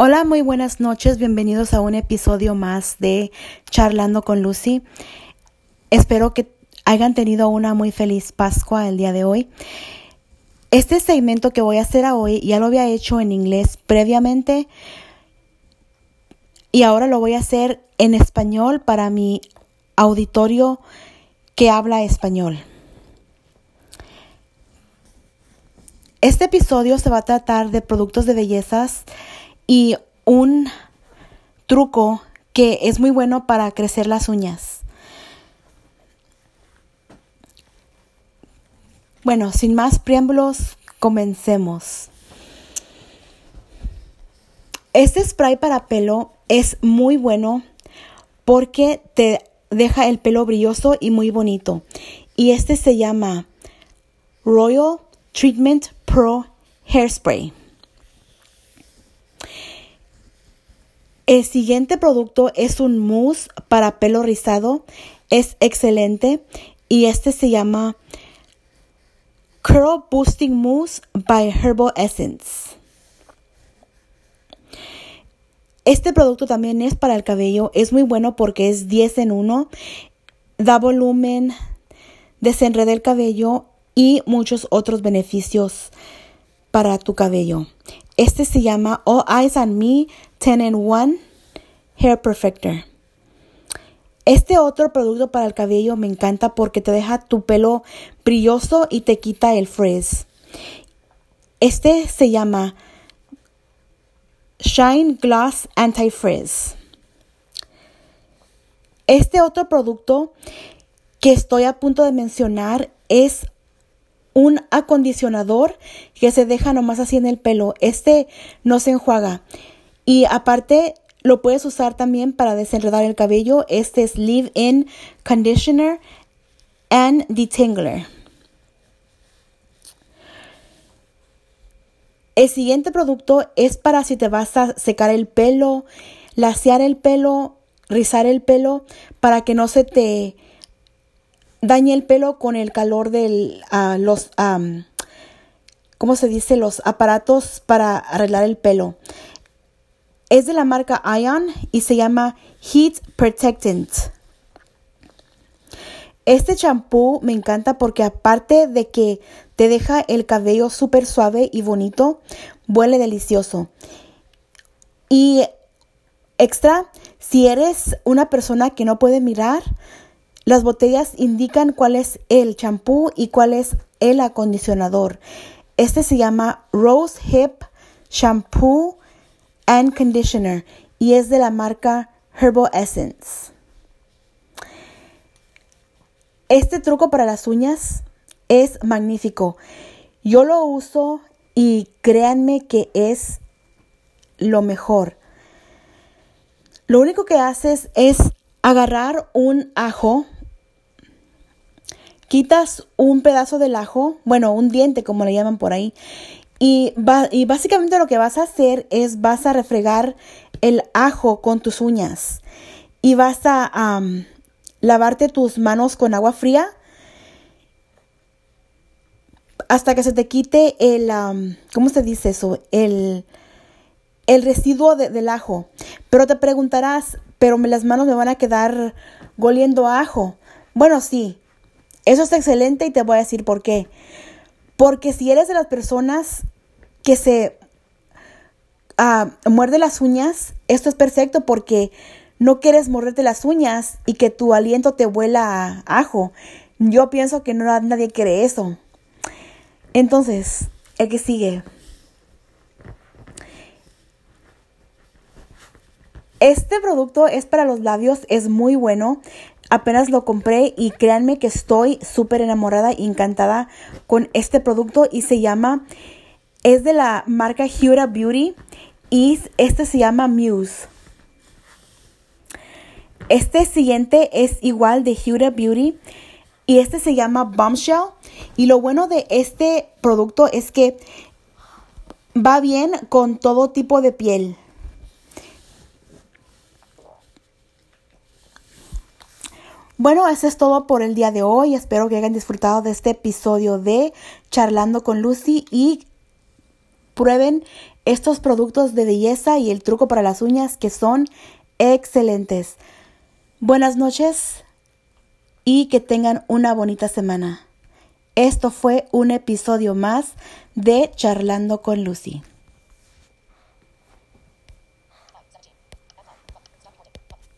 Hola, muy buenas noches. Bienvenidos a un episodio más de Charlando con Lucy. Espero que hayan tenido una muy feliz Pascua el día de hoy. Este segmento que voy a hacer hoy ya lo había hecho en inglés previamente y ahora lo voy a hacer en español para mi auditorio que habla español. Este episodio se va a tratar de productos de bellezas y un truco que es muy bueno para crecer las uñas. Bueno, sin más preámbulos, comencemos. Este spray para pelo es muy bueno porque te deja el pelo brilloso y muy bonito. Y este se llama Royal Treatment Pro Hairspray. El siguiente producto es un mousse para pelo rizado. Es excelente y este se llama Curl Boosting Mousse by Herbal Essence. Este producto también es para el cabello. Es muy bueno porque es 10 en 1. Da volumen, desenreda el cabello y muchos otros beneficios para tu cabello. Este se llama All Eyes on Me 10 in 1 Hair Perfector. Este otro producto para el cabello me encanta porque te deja tu pelo brilloso y te quita el frizz. Este se llama Shine Gloss Anti-Frizz. Este otro producto que estoy a punto de mencionar es un acondicionador que se deja nomás así en el pelo. Este no se enjuaga. Y aparte lo puedes usar también para desenredar el cabello. Este es Leave-In Conditioner and Detangler. El siguiente producto es para si te vas a secar el pelo, lasear el pelo, rizar el pelo, para que no se te dañe el pelo con el calor de los, ¿cómo se dice? Los aparatos para arreglar el pelo. Es de la marca Ion y se llama Heat Protectant. Este champú me encanta porque aparte de que te deja el cabello súper suave y bonito, huele delicioso. Y extra, si eres una persona que no puede mirar, las botellas indican cuál es el champú y cuál es el acondicionador. Este se llama Rose Hip Shampoo and Conditioner y es de la marca Herbal Essence. Este truco para las uñas es magnífico. Yo lo uso y créanme que es lo mejor. Lo único que haces es agarrar un ajo, quitas un pedazo del ajo, bueno, un diente como le llaman por ahí, y, básicamente lo que vas a hacer es vas a refregar el ajo con tus uñas y vas a lavarte tus manos con agua fría hasta que se te quite el, ¿cómo se dice eso? El, el residuo del ajo. Pero te preguntarás, pero las manos me van a quedar goliendo ajo. Bueno, sí, eso es excelente y te voy a decir por qué. Porque si eres de las personas que se uh, muerde las uñas, esto es perfecto porque no quieres morderte las uñas y que tu aliento te huela a ajo. Yo pienso que no nadie quiere eso. Entonces, el que sigue. Este producto es para los labios, es muy bueno. Apenas lo compré y créanme que estoy súper enamorada y encantada con este producto y se llama, es de la marca Huda Beauty y este se llama Muse. Este siguiente es igual de Huda Beauty y este se llama Bombshell y lo bueno de este producto es que va bien con todo tipo de piel. Bueno, eso es todo por el día de hoy. Espero que hayan disfrutado de este episodio de Charlando con Lucy y prueben estos productos de belleza y el truco para las uñas que son excelentes. Buenas noches y que tengan una bonita semana. Esto fue un episodio más de Charlando con Lucy.